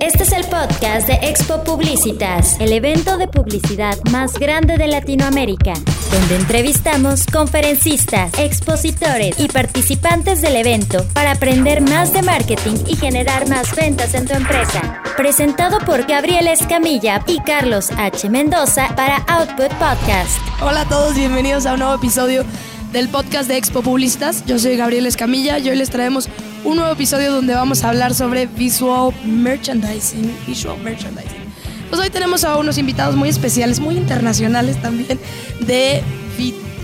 Este es el podcast de Expo Publicitas, el evento de publicidad más grande de Latinoamérica, donde entrevistamos conferencistas, expositores y participantes del evento para aprender más de marketing y generar más ventas en tu empresa. Presentado por Gabriel Escamilla y Carlos H. Mendoza para Output Podcast. Hola a todos, bienvenidos a un nuevo episodio del podcast de Expo Publicistas. Yo soy Gabriel Escamilla y hoy les traemos un nuevo episodio donde vamos a hablar sobre visual merchandising. Visual merchandising. Pues hoy tenemos a unos invitados muy especiales, muy internacionales también, de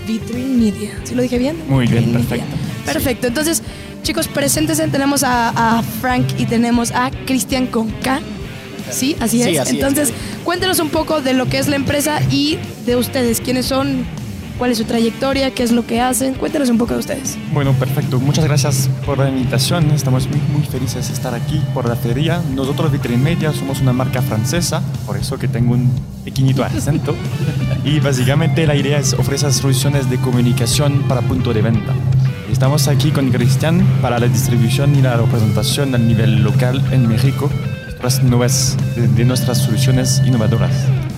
Vitrine Media. ¿Sí lo dije bien? Muy bien, Vitrine perfecto. Media. Perfecto. Entonces, chicos, preséntense. Tenemos a, a Frank y tenemos a Cristian con K. Sí, así Sí, es. así es. Entonces, cuéntenos un poco de lo que es la empresa y de ustedes. ¿Quiénes son? ¿Cuál es su trayectoria? ¿Qué es lo que hacen? Cuéntenos un poco de ustedes. Bueno, perfecto. Muchas gracias por la invitación. Estamos muy, muy felices de estar aquí por la feria. Nosotros, Vitrimedia, somos una marca francesa, por eso que tengo un pequeñito acento. y básicamente la idea es ofrecer soluciones de comunicación para punto de venta. Estamos aquí con Cristian para la distribución y la representación a nivel local en México de nuestras soluciones innovadoras.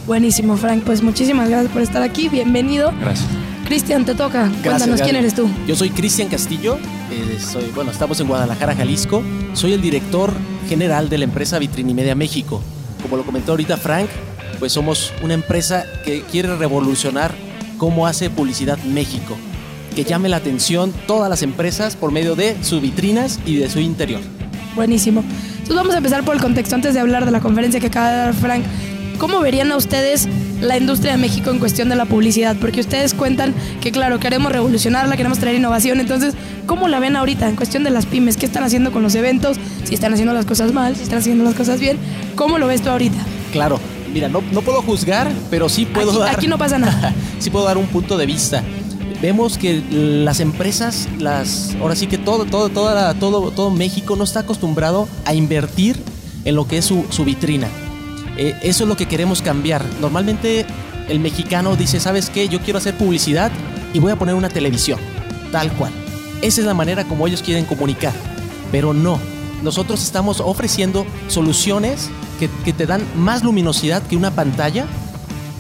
Buenísimo, Frank. Pues muchísimas gracias por estar aquí. Bienvenido. Gracias. Cristian, te toca. Cuéntanos quién eres tú. Yo soy Cristian Castillo, eh, soy, bueno, estamos en Guadalajara, Jalisco. Soy el director general de la empresa Vitrinimedia México. Como lo comentó ahorita Frank, pues somos una empresa que quiere revolucionar cómo hace publicidad México. Que llame la atención todas las empresas por medio de sus vitrinas y de su interior. Buenísimo. Entonces vamos a empezar por el contexto antes de hablar de la conferencia que acaba de dar Frank. ¿Cómo verían a ustedes la industria de México en cuestión de la publicidad? Porque ustedes cuentan que, claro, queremos revolucionarla, queremos traer innovación. Entonces, ¿cómo la ven ahorita en cuestión de las pymes? ¿Qué están haciendo con los eventos? Si están haciendo las cosas mal, si están haciendo las cosas bien. ¿Cómo lo ves tú ahorita? Claro, mira, no, no puedo juzgar, pero sí puedo Aquí- dar... aquí no pasa nada. sí puedo dar un punto de vista. Vemos que las empresas, las, ahora sí que todo, todo, toda la- todo, todo México no está acostumbrado a invertir en lo que es su, su vitrina. Eh, eso es lo que queremos cambiar. Normalmente el mexicano dice, ¿sabes qué? Yo quiero hacer publicidad y voy a poner una televisión, tal cual. Esa es la manera como ellos quieren comunicar. Pero no, nosotros estamos ofreciendo soluciones que, te dan más luminosidad que una pantalla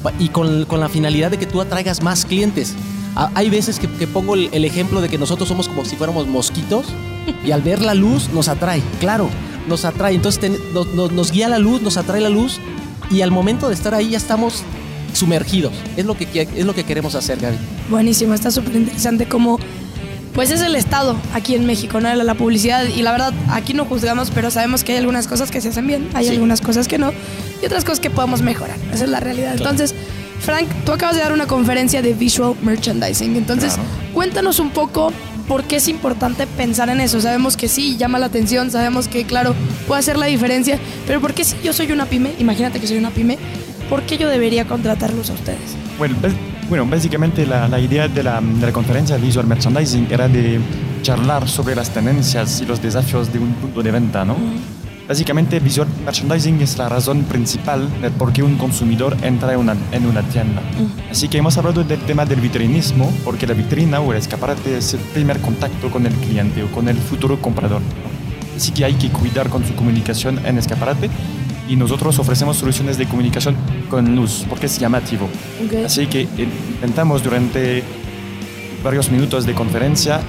pa- y con, la finalidad de que tú atraigas más clientes. Hay veces que, que pongo el, el ejemplo de que nosotros somos como si fuéramos mosquitos y al ver la luz nos atrae, claro, nos atrae. Entonces ten- nos, guía la luz, nos atrae la luz y al momento de estar ahí ya estamos sumergidos. Es lo que, es lo que queremos hacer, Gaby. Buenísimo, está súper interesante cómo, pues es el estado aquí en México, ¿no? La, la publicidad y la verdad, aquí no juzgamos, pero sabemos que hay algunas cosas que se hacen bien, hay Sí. algunas cosas que no y otras cosas que podemos mejorar, esa es la realidad. Entonces, Frank, tú acabas de dar una conferencia de visual merchandising, entonces Claro. cuéntanos un poco por qué es importante pensar en eso. Sabemos que sí, llama la atención, sabemos que, claro, puede hacer la diferencia, pero ¿por qué si yo soy una pyme, imagínate que soy una pyme, ¿por qué yo debería contratarlos a ustedes? Bueno, bueno, básicamente la, la idea de la, de la conferencia Visual Merchandising era de charlar sobre las tendencias y los desafíos de un punto de venta, ¿no? Básicamente Visual Merchandising es la razón principal de por qué un consumidor entra en una, en una tienda. Así que hemos hablado del tema del vitrinismo, porque la vitrina o el escaparate es el primer contacto con el cliente o con el futuro comprador. Así que hay que cuidar con su comunicación en escaparate y nosotros ofrecemos soluciones de comunicación con luz, porque es llamativo. Ok. Así que eh, intentamos durante varios minutos de conferencia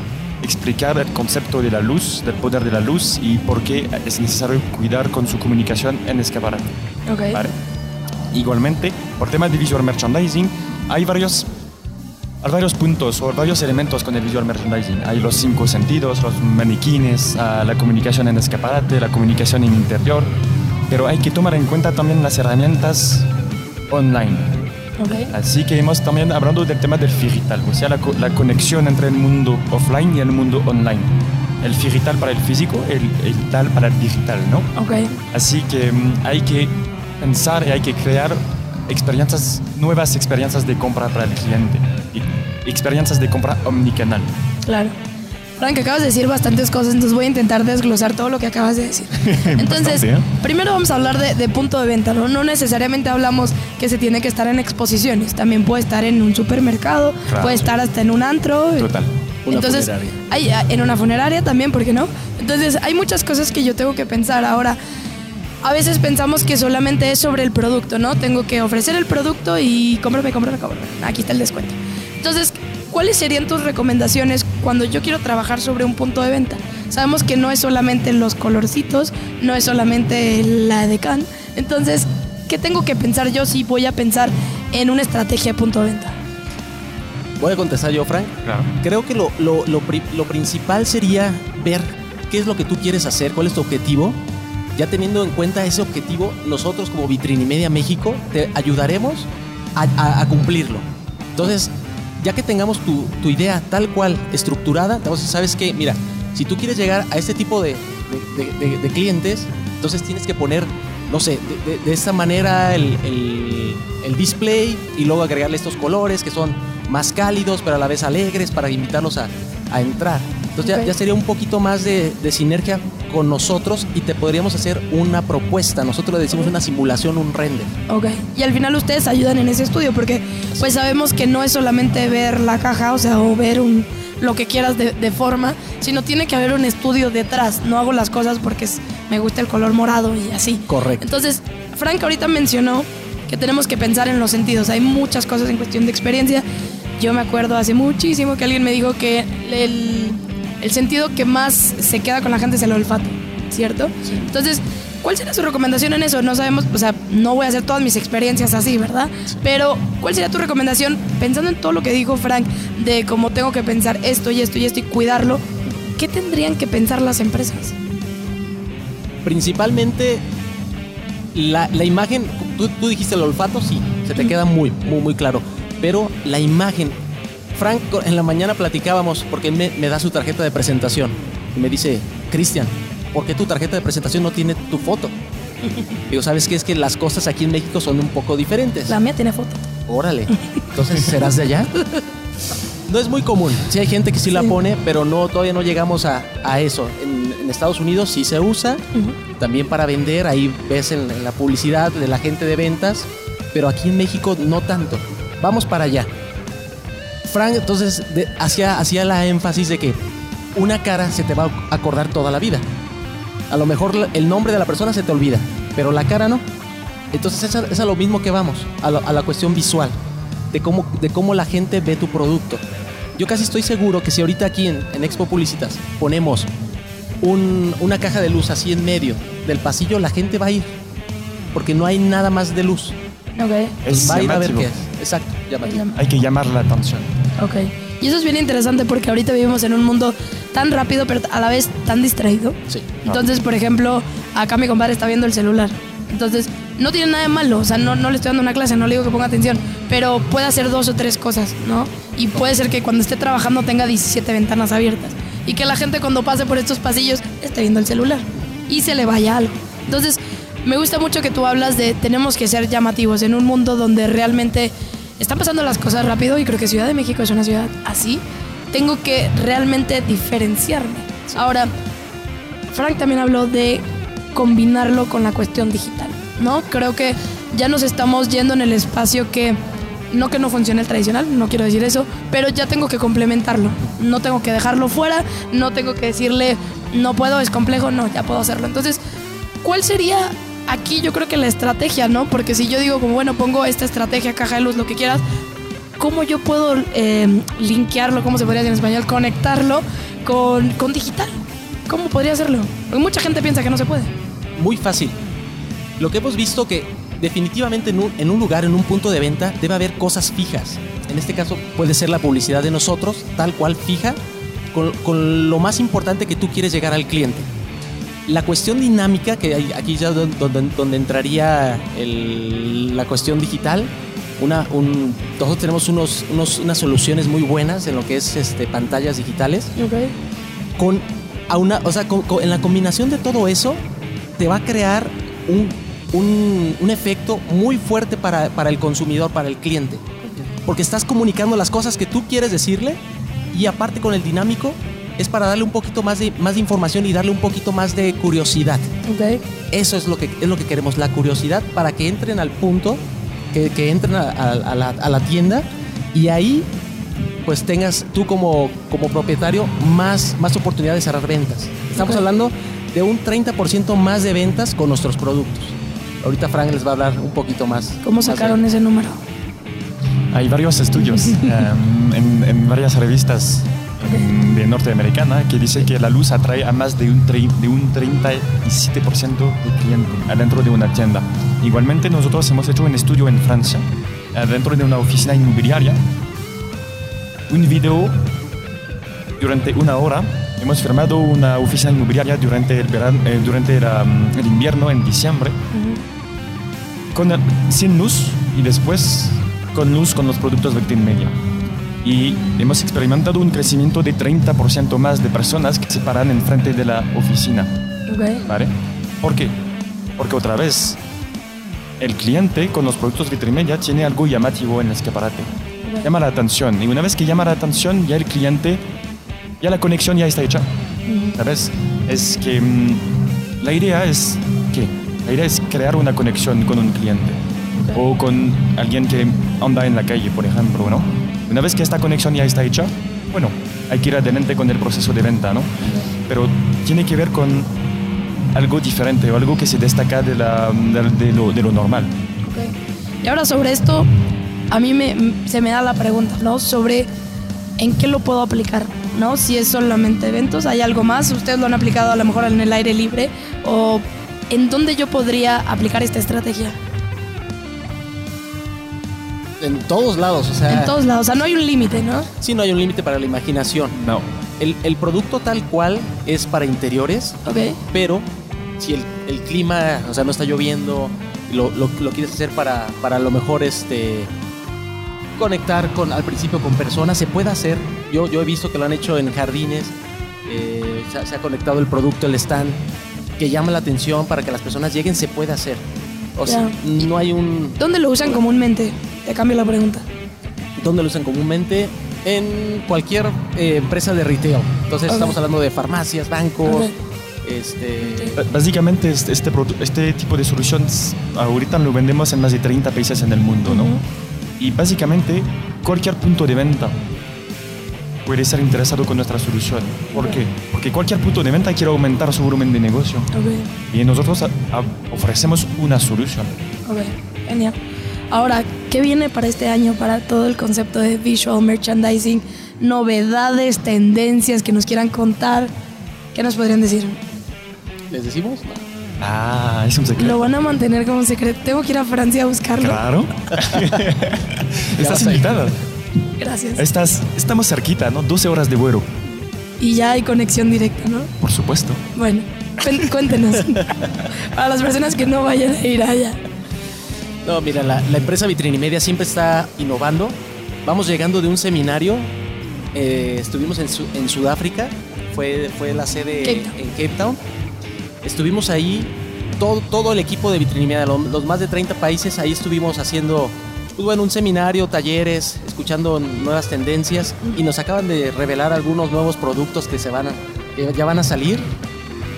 explicar el concepto de la luz, del poder de la luz y por qué es necesario cuidar con su comunicación en escaparate. Ok. ¿vale? Igualmente, por temas de visual merchandising, hay varios, varios puntos o varios elementos con el visual merchandising. Hay los cinco sentidos, los maniquines, ah, la comunicación en escaparate, la comunicación en interior, pero hay que tomar en cuenta también las herramientas online. Así que hemos también hablado del tema del digital, o sea, la, co- la conexión entre el mundo offline y el mundo online. El digital para el físico, el, el tal para el digital, ¿no? Ok. Así que mm, hay que pensar y hay que crear experiencias, nuevas experiencias de compra para el cliente. Y experiencias de compra omnicanal. Claro. Frank, acabas de decir bastantes cosas, entonces voy a intentar desglosar todo lo que acabas de decir. Entonces, Bastante, ¿eh? primero vamos a hablar de, de punto de venta, ¿no? No necesariamente hablamos que se tiene que estar en exposiciones, también puede estar en un supermercado, Claro. puede estar hasta en un antro. Total. Una Entonces, funeraria. hay, en una funeraria también, ¿por qué no? Entonces, hay muchas cosas que yo tengo que pensar ahora. a veces pensamos que solamente es sobre el producto, ¿no? Tengo que ofrecer el producto y cómprame, cómprame, cómprame. Aquí está el descuento. Entonces, ¿cuáles serían tus recomendaciones cuando yo quiero trabajar sobre un punto de venta? Sabemos que no es solamente los colorcitos, no es solamente la decan. Entonces, ¿qué tengo que pensar yo si voy a pensar en una estrategia de punto de venta? Voy a contestar yo, Frank. Claro. Creo que lo, lo- lo lo principal sería ver qué es lo que tú quieres hacer, cuál es tu objetivo. Ya teniendo en cuenta ese objetivo, nosotros como Vitrinimedia México te ayudaremos a, a- a cumplirlo. Entonces, ya que tengamos tu, tu idea tal cual estructurada, decir, ¿sabes qué? Mira, si tú quieres llegar a este tipo de, de- clientes, entonces tienes que poner, no sé, de esta manera el, el- el display y luego agregarle estos colores que son más cálidos, pero a la vez alegres para invitarlos a, a entrar. Entonces ya, ya sería un poquito más de, de sinergia con nosotros y te podríamos hacer una propuesta. Nosotros le decimos una simulación, un render. Ok. Y al final ustedes ayudan en ese estudio porque pues sabemos que no es solamente ver la caja, o sea, o ver un, lo que quieras de, de forma, sino tiene que haber un estudio detrás. No hago las cosas porque es- me gusta el color morado y así. Correcto. Entonces, Frank ahorita mencionó que tenemos que pensar en los sentidos. Hay muchas cosas en cuestión de experiencia. Yo me acuerdo hace muchísimo que alguien me dijo que el, el sentido que más se queda con la gente es el olfato, ¿cierto? Entonces, ¿cuál sería su recomendación en eso? No sabemos, o sea, no voy a hacer todas mis experiencias así, ¿verdad? Pero, ¿cuál sería tu recomendación pensando en todo lo que dijo Frank de cómo tengo que pensar esto y esto y esto y cuidarlo? ¿Qué tendrían que pensar las empresas? Principalmente la, la imagen, tú, tú dijiste el olfato, sí, se te queda muy, muy, muy claro. Pero la imagen, Frank, en la mañana platicábamos porque me, me da su tarjeta de presentación y me dice, Cristian, ¿por qué tu tarjeta de presentación no tiene tu foto? Digo, ¿sabes qué? Es que las cosas aquí en México son un poco diferentes. La mía tiene foto. Órale. Entonces, ¿serás de allá? No es muy común. Sí hay gente que sí, la pone, pero no todavía no llegamos a, a eso. En, en Estados Unidos sí se usa, también para vender. Ahí ves en, en la publicidad de la gente de ventas, pero aquí en México no tanto. Vamos para allá. Frank entonces hacía, hacía la énfasis de que una cara se te va a acordar toda la vida. A lo mejor el nombre de la persona se te olvida, pero la cara no. Entonces es a, es a lo mismo que vamos, a, lo- a la cuestión visual, de cómo, de cómo la gente ve tu producto. Yo casi estoy seguro que si ahorita aquí en, en Expo Publicitas ponemos un- una caja de luz así en medio del pasillo, la gente va a ir, porque no hay nada más de luz. Ok. Es va a ir a ver qué es. Exacto, llamativo. Hay que llamar la atención. Ok. Y eso es bien interesante porque ahorita vivimos en un mundo tan rápido, pero a la vez tan distraído. Sí. Entonces, por ejemplo, acá mi compadre está viendo el celular. Entonces, no tiene nada de malo. O sea, no, no le estoy dando una clase, no le digo que ponga atención. Pero puede hacer dos o tres cosas, ¿no? Y puede ser que cuando esté trabajando tenga 17 ventanas abiertas. Y que la gente cuando pase por estos pasillos esté viendo el celular. Y se le vaya algo. Entonces, me gusta mucho que tú hablas de tenemos que ser llamativos en un mundo donde realmente están pasando las cosas rápido y creo que Ciudad de México es una ciudad así. Tengo que realmente diferenciarme. Ahora, Frank también habló de combinarlo con la cuestión digital, ¿no? Creo que ya nos estamos yendo en el espacio que no que no funcione el tradicional, no quiero decir eso, pero ya tengo que complementarlo. No tengo que dejarlo fuera, no tengo que decirle no puedo, es complejo, no, ya puedo hacerlo. Entonces, ¿cuál sería aquí yo creo que la estrategia, ¿no? Porque si yo digo como bueno, pongo esta estrategia, caja de luz, lo que quieras, ¿cómo yo puedo eh, linkearlo, cómo se podría decir en español, conectarlo con, con digital? ¿Cómo podría hacerlo? Porque mucha gente piensa que no se puede. Muy fácil. Lo que hemos visto que definitivamente en un, en un lugar, en un punto de venta, debe haber cosas fijas. En este caso puede ser la publicidad de nosotros, tal cual fija, con, con lo más importante que tú quieres llegar al cliente. La cuestión dinámica, que hay- aquí ya don- donde, donde entraría el- la cuestión digital, una, un- nosotros tenemos unos, unos- unas soluciones muy buenas en lo que es este, pantallas digitales. Con, a una, o sea, con- con- en la combinación de todo eso, te va a crear un, un- un efecto muy fuerte para, para el consumidor, para el cliente. Porque estás comunicando las cosas que tú quieres decirle y aparte con el dinámico es para darle un poquito más de, más de información y darle un poquito más de curiosidad. Ok. Eso es lo que, es lo que queremos, la curiosidad para que entren al punto, que, que entren a, a- a la, a la tienda y ahí pues tengas tú como, como propietario más, más oportunidad de cerrar ventas. Estamos hablando de un 30% más de ventas con nuestros productos. Ahorita Frank les va a hablar un poquito más. ¿Cómo más sacaron ese número? Hay varios estudios em, en, en varias revistas de norteamericana que dice que la luz atrae a más de un, de un 37% de clientes adentro de una tienda. Igualmente nosotros hemos hecho un estudio en Francia, adentro de una oficina inmobiliaria, un video durante una hora. Hemos firmado una oficina inmobiliaria durante el, verano, eh, durante la, mm, el invierno en diciembre con el- sin luz y después con luz con los productos Vectin Media. Y hemos experimentado un crecimiento de 30% más de personas que se paran enfrente de la oficina. Ok. ¿Vale? ¿Por qué? Porque otra vez, el cliente con los productos Vitrimedia tiene algo llamativo en el escaparate. Llama la atención. Y una vez que llama la atención, ya el cliente, ya la conexión ya está hecha. ¿Sabes? Es que mm, la idea es que la idea es crear una conexión con un cliente o con alguien que anda en la calle, por ejemplo, ¿no? Una vez que esta conexión ya está hecha, bueno, hay que ir adelante con el proceso de venta, ¿no? Pero tiene que ver con algo diferente o algo que se destaca de, la, de, de lo, de lo normal. Ok. Y ahora sobre esto, a mí me, se me da la pregunta, ¿no? Sobre en qué lo puedo aplicar, ¿no? Si es solamente eventos, ¿hay algo más? ¿Ustedes lo han aplicado a lo mejor en el aire libre? ¿O en dónde yo podría aplicar esta estrategia? En todos lados, o sea, En todos lados, o sea, no hay un límite, ¿no? sí no hay un límite para la imaginación. No. El, el producto tal cual es para interiores, Ok. pero si el, el clima, o sea, no está lloviendo, lo, lo, lo quieres hacer para, para a lo mejor este conectar con al principio con personas, se puede hacer. Yo, yo he visto que lo han hecho en jardines, eh, se, ha- se ha conectado el producto, el stand, que llama la atención para que las personas lleguen, se puede hacer. O sea, no hay un... ¿Dónde lo usan comúnmente? Te cambio la pregunta. ¿Dónde lo usan comúnmente? En cualquier eh, empresa de retail. Entonces estamos hablando de farmacias, bancos, este, Básicamente este, este, este tipo de soluciones ahorita lo vendemos en más de 30 países en el mundo, ¿no? Y básicamente cualquier punto de venta puede ser interesado con nuestra solución. ¿Por qué? Porque cualquier punto de venta quiere aumentar su volumen de negocio. Ok. Y nosotros a- a- ofrecemos una solución. Ok, genial. Ahora, ¿qué viene para este año para todo el concepto de visual merchandising? Novedades, tendencias que nos quieran contar. ¿Qué nos podrían decir? ¿les decimos? No. Ah, es un secreto. Lo van a mantener como secreto. Tengo que ir a Francia a buscarlo. Claro. Estás invitada. Gracias. Estás, estamos cerquita, ¿no? 12 horas de vuelo, Y ya hay conexión directa, ¿no? por supuesto. Bueno, cuéntenos. Para las personas que no vayan a ir allá. No, mira, la, la empresa Vitrinimedia siempre está innovando. Vamos llegando de un seminario. eh, estuvimos en, Su- en Sudáfrica. Fue, fue la sede Cape en Cape Town. Estuvimos ahí, todo, todo el equipo de Vitrinimedia, lo- los, más de 30 países, ahí estuvimos haciendo, pues bueno, un seminario, talleres, escuchando nuevas tendencias y nos acaban de revelar algunos nuevos productos que, se van a, que ya van a salir.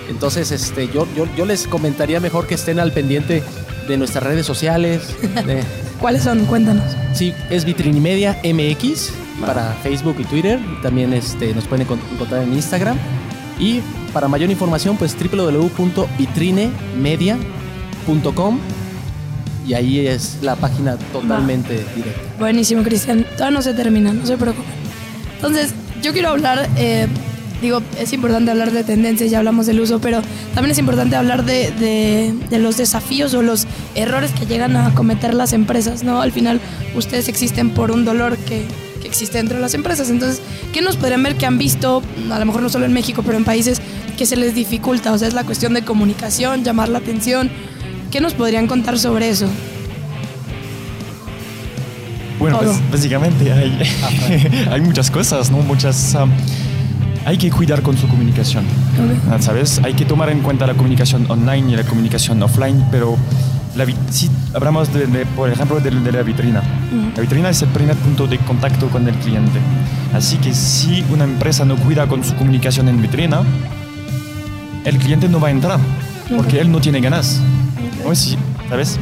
Entonces, este, yo, yo, yo les comentaría mejor que estén al pendiente de nuestras redes sociales. de- ¿Cuáles son? Cuéntanos. sí, es Vitrinimedia MX para Facebook y Twitter. También este, nos pueden encont- encontrar en Instagram. Y para mayor información, pues www.vitrinemedia.com y ahí es la página totalmente directa. Buenísimo, Cristian. Todavía no se termina, no se preocupen. Entonces, yo quiero hablar, eh, digo, es importante hablar de tendencias, ya hablamos del uso, pero también es importante hablar de, de- de los desafíos o los errores que llegan a cometer las empresas, ¿no? Al final, ustedes existen por un dolor que, que existe dentro de las empresas. Entonces, ¿qué nos podrían ver que han visto, a lo mejor no solo en México, pero en países que se les dificulta? O sea, es la cuestión de comunicación, llamar la atención. ¿Qué nos podrían contar sobre eso? Bueno, pues básicamente hay, hay muchas cosas, ¿no? Muchas... um, hay que cuidar con su comunicación, Ok. ah, ¿sabes? Hay que tomar en cuenta la comunicación online y la comunicación offline, pero la si hablamos, de, de, por ejemplo, de, de la vitrina. La vitrina es el primer punto de contacto con el cliente. Así que si una empresa no cuida con su comunicación en vitrina, el cliente no va a entrar, porque él no tiene ganas. ¿no? Sí, ¿Sabes?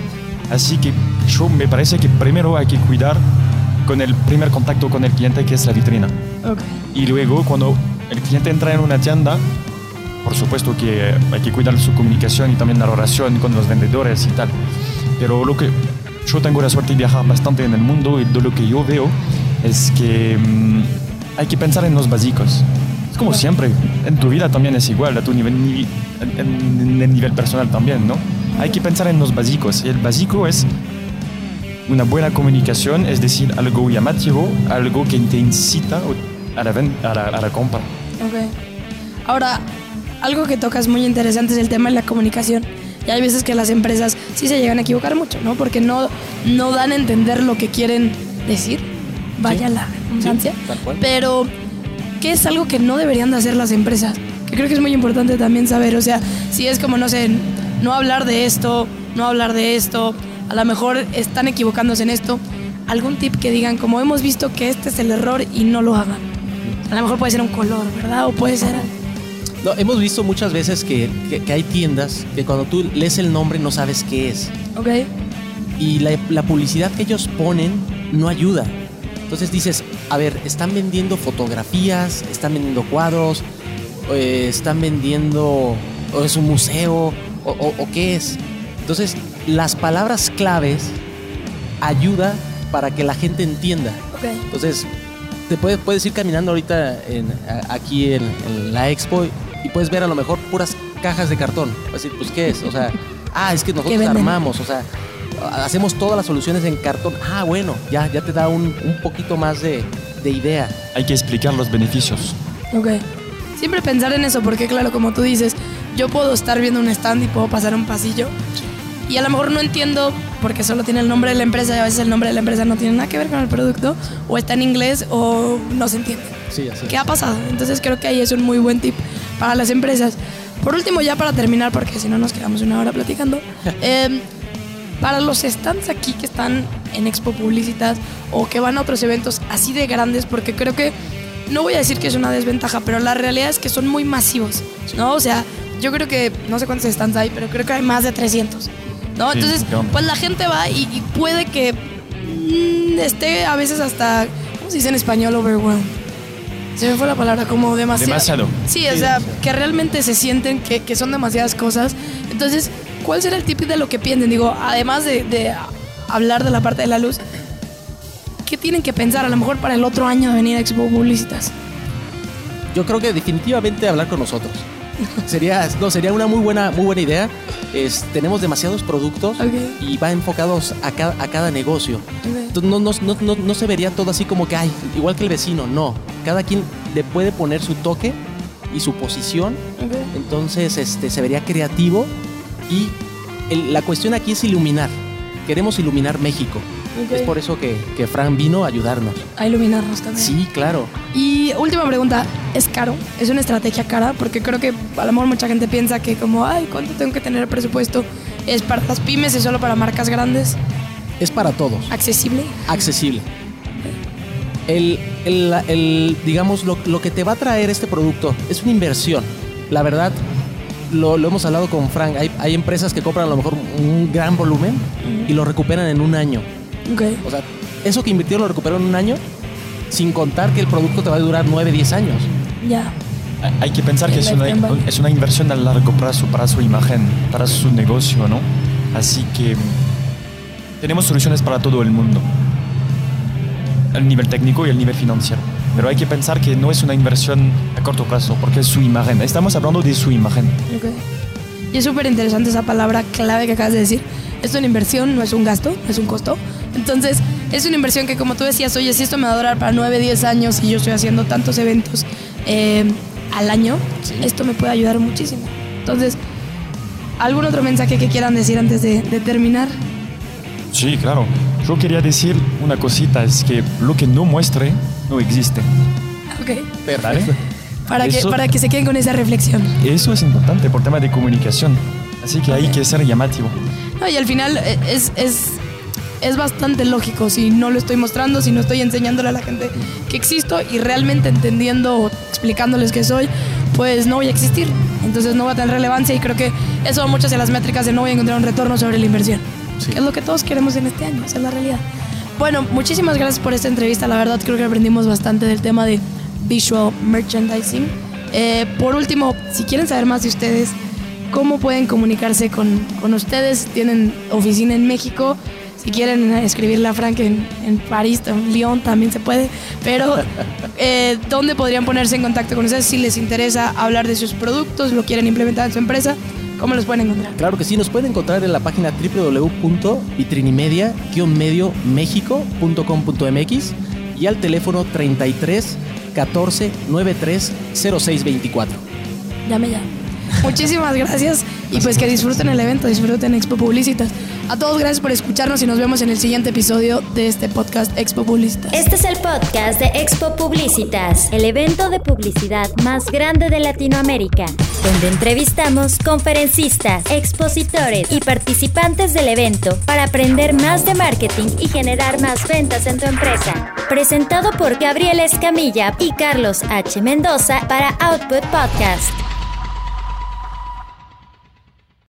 Así que yo me parece que primero hay que cuidar con el primer contacto con el cliente, que es la vitrina. Y luego, cuando el cliente entra en una tienda, por supuesto que hay que cuidar su comunicación y también la relación con los vendedores y tal. Pero lo que yo tengo la suerte de viajar bastante en el mundo y de lo que yo veo es que mm, hay que pensar en los básicos. Es como siempre, en tu vida también es igual, a tu nivel, ni- en, en- el nivel personal también, ¿no? Hay que pensar en los básicos. Y el básico es una buena comunicación, es decir, algo llamativo, algo que te incita a la, a la, a la compra. Ok. Ahora, algo que tocas muy interesante es el tema de la comunicación. Y hay veces que las empresas sí se llegan a equivocar mucho, ¿no? Porque no, no dan a entender lo que quieren decir. Vaya Sí. la redundancia. Sí. Pero, ¿qué es algo que no deberían de hacer las empresas? Que creo que es muy importante también saber. O sea, si es como, no sé, no hablar de esto, no hablar de esto, a lo mejor están equivocándose en esto. Algún tip que digan, como hemos visto que este es el error y no lo hagan. A lo mejor puede ser un color, ¿verdad? O puede ser... No, hemos visto muchas veces que, que- que hay tiendas que cuando tú lees el nombre no sabes qué es. Ok. Y la, la publicidad que ellos ponen no ayuda. Entonces dices, a ver, están vendiendo fotografías, están vendiendo cuadros, eh, están vendiendo, o es un museo, o, o- o qué es. Entonces, las palabras claves ayuda para que la gente entienda. Ok. Entonces, te puedes, puedes ir caminando ahorita en- a- aquí en, en la expo y puedes ver a lo mejor puras cajas de cartón. Vas a decir, pues, ¿qué es? O sea, ah, es que nosotros armamos, o sea, hacemos todas las soluciones en cartón. Ah, bueno, ya, ya te da un, un poquito más de, de idea. Hay que explicar los beneficios. Ok. Siempre pensar en eso, porque claro, como tú dices, yo puedo estar viendo un stand y puedo pasar un pasillo y a lo mejor no entiendo porque solo tiene el nombre de la empresa y a veces el nombre de la empresa no tiene nada que ver con el producto o está en inglés o no se entiende. Sí, así. ¿Qué ha pasado? Entonces creo que ahí es un muy buen tip para las empresas. Por último, ya para terminar, porque si no nos quedamos una hora platicando, eh, para los stands aquí que están en Expo Publicitas o que van a otros eventos así de grandes, porque creo que, no voy a decir que es una desventaja, pero la realidad es que son muy masivos, ¿no? O sea, yo creo que, no sé cuántos stands hay, pero creo que hay más de 300, ¿no? Sí, Entonces, pues la gente va y, y puede que mm, esté a veces hasta, ¿cómo se dice en español? Overwhelmed. Se me fue la palabra, como demasiado. Demasiado. Sí, o sea, que realmente se sienten que, que son demasiadas cosas. Entonces, ¿cuál será el tip de lo que piensen? Digo, además de, de hablar de la parte de la luz, ¿qué tienen que pensar a lo mejor para el otro año de venir a Expo Publicitas? Yo creo que definitivamente hablar con nosotros. Sería, no, sería una muy buena, muy buena idea. Es, tenemos demasiados productos y va enfocados a cada, a cada negocio. No, no, no, no, no se vería todo así como que, ay, igual que el vecino, no. Cada quien le puede poner su toque y su posición, entonces este, se vería creativo y el- la cuestión aquí es iluminar. Queremos iluminar México. Es por eso que, que Fran vino a ayudarnos. A iluminarnos también. Sí, claro. Y última pregunta, ¿es caro? ¿Es una estrategia cara? Porque creo que a lo mejor mucha gente piensa que como, ay, ¿cuánto tengo que tener el presupuesto? ¿Es para las pymes? ¿Es solo para marcas grandes? Es para todos. ¿Accesible? accesible. El, el- el- digamos, lo, lo que te va a traer este producto es una inversión. La verdad, lo, lo hemos hablado con Frank. Hay, hay empresas que compran a lo mejor un gran volumen y lo recuperan en un año. Ok. O sea, eso que invirtieron lo recuperan en un año, sin contar que el producto te va a durar 9, 10 años. Ya. Hay que pensar que es una, es una inversión a largo plazo para su imagen, para su negocio, ¿no? Así que tenemos soluciones para todo el mundo, al nivel técnico y al nivel financiero. Pero hay que pensar que no es una inversión a corto plazo, porque es su imagen. Estamos hablando de su imagen. Ok. Y es súper interesante esa palabra clave que acabas de decir. Esto es una inversión, no es un gasto, no es un costo. Entonces, es una inversión que como tú decías, oye, si esto me va a durar para 9, 10 años y yo estoy haciendo tantos eventos eh, al año, Sí. esto me puede ayudar muchísimo. Entonces, ¿algún otro mensaje que quieran decir antes de, de terminar? Sí, claro. Yo quería decir una cosita, es que lo que no muestre no existe. Ok. ¿Vale? Para que, Eso- para que se queden con esa reflexión. Eso es importante por tema de comunicación. Así que hay que ser llamativo. No, y al final eh, es, es, es bastante lógico si no lo estoy mostrando, si no estoy enseñándole a la gente que existo y realmente entendiendo o explicándoles que soy, pues no voy a existir. Entonces no va a tener relevancia y creo que eso mucho hacia las métricas de no voy a encontrar un retorno sobre la inversión. Sí. Que es lo que todos queremos en este año, esa es la realidad. Bueno, muchísimas gracias por esta entrevista. La verdad creo que aprendimos bastante del tema de visual merchandising. Eh, por último, si quieren saber más de ustedes, ¿cómo pueden comunicarse con, con ustedes? ¿Tienen oficina en México? Si quieren escribirle a Frank en, en París, en Lyon también se puede. Pero, eh, ¿dónde podrían ponerse en contacto con ustedes si les interesa hablar de sus productos, lo quieren implementar en su empresa? ¿Cómo los pueden encontrar? Claro que sí, nos pueden encontrar en la página www.vitrinimedia-medio-mexico.com.mx y al teléfono 33 14 93 06 24. Llame ya. Muchísimas gracias y pues que disfruten el evento, disfruten Expo Publicitas. A todos gracias por escucharnos y nos vemos en el siguiente episodio de este podcast Expo Publicitas. Este es el podcast de Expo Publicitas, el evento de publicidad más grande de Latinoamérica, donde entrevistamos conferencistas, expositores y participantes del evento para aprender más de marketing y generar más ventas en tu empresa. Presentado por Gabriel Escamilla y Carlos H. Mendoza para Output Podcast.